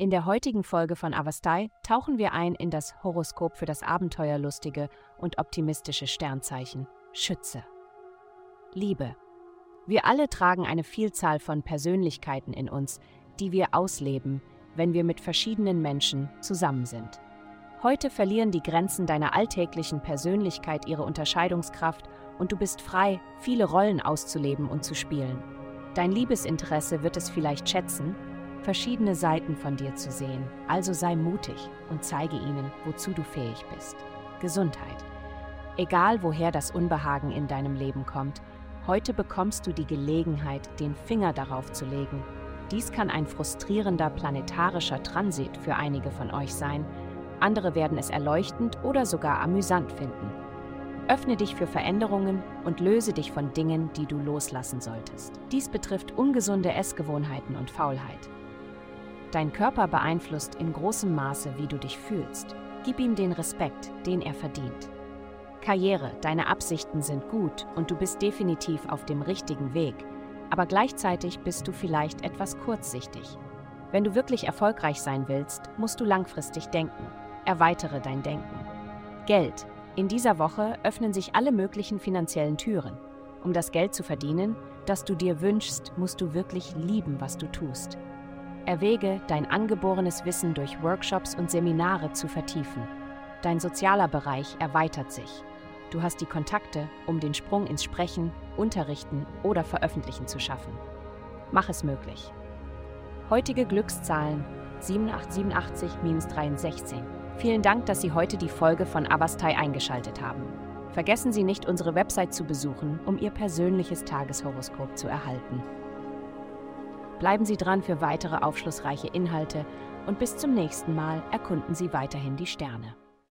In der heutigen Folge von Avastai tauchen wir ein in das Horoskop für das abenteuerlustige und optimistische Sternzeichen Schütze. Liebe. Wir alle tragen eine Vielzahl von Persönlichkeiten in uns, die wir ausleben, wenn wir mit verschiedenen Menschen zusammen sind. Heute verlieren die Grenzen deiner alltäglichen Persönlichkeit ihre Unterscheidungskraft und du bist frei, viele Rollen auszuleben und zu spielen. Dein Liebesinteresse wird es vielleicht schätzen, verschiedene Seiten von dir zu sehen, also sei mutig und zeige ihnen, wozu du fähig bist. Gesundheit. Egal woher das Unbehagen in deinem Leben kommt, heute bekommst du die Gelegenheit, den Finger darauf zu legen. Dies kann ein frustrierender planetarischer Transit für einige von euch sein, andere werden es erleuchtend oder sogar amüsant finden. Öffne dich für Veränderungen und löse dich von Dingen, die du loslassen solltest. Dies betrifft ungesunde Essgewohnheiten und Faulheit. Dein Körper beeinflusst in großem Maße, wie du dich fühlst. Gib ihm den Respekt, den er verdient. Karriere, deine Absichten sind gut und du bist definitiv auf dem richtigen Weg, aber gleichzeitig bist du vielleicht etwas kurzsichtig. Wenn du wirklich erfolgreich sein willst, musst du langfristig denken. Erweitere dein Denken. Geld. In dieser Woche öffnen sich alle möglichen finanziellen Türen. Um das Geld zu verdienen, das du dir wünschst, musst du wirklich lieben, was du tust. Erwäge, dein angeborenes Wissen durch Workshops und Seminare zu vertiefen. Dein sozialer Bereich erweitert sich. Du hast die Kontakte, um den Sprung ins Sprechen, Unterrichten oder Veröffentlichen zu schaffen. Mach es möglich. Heutige Glückszahlen 7887-316. Vielen Dank, dass Sie heute die Folge von Avastai eingeschaltet haben. Vergessen Sie nicht, unsere Website zu besuchen, um Ihr persönliches Tageshoroskop zu erhalten. Bleiben Sie dran für weitere aufschlussreiche Inhalte und bis zum nächsten Mal erkunden Sie weiterhin die Sterne.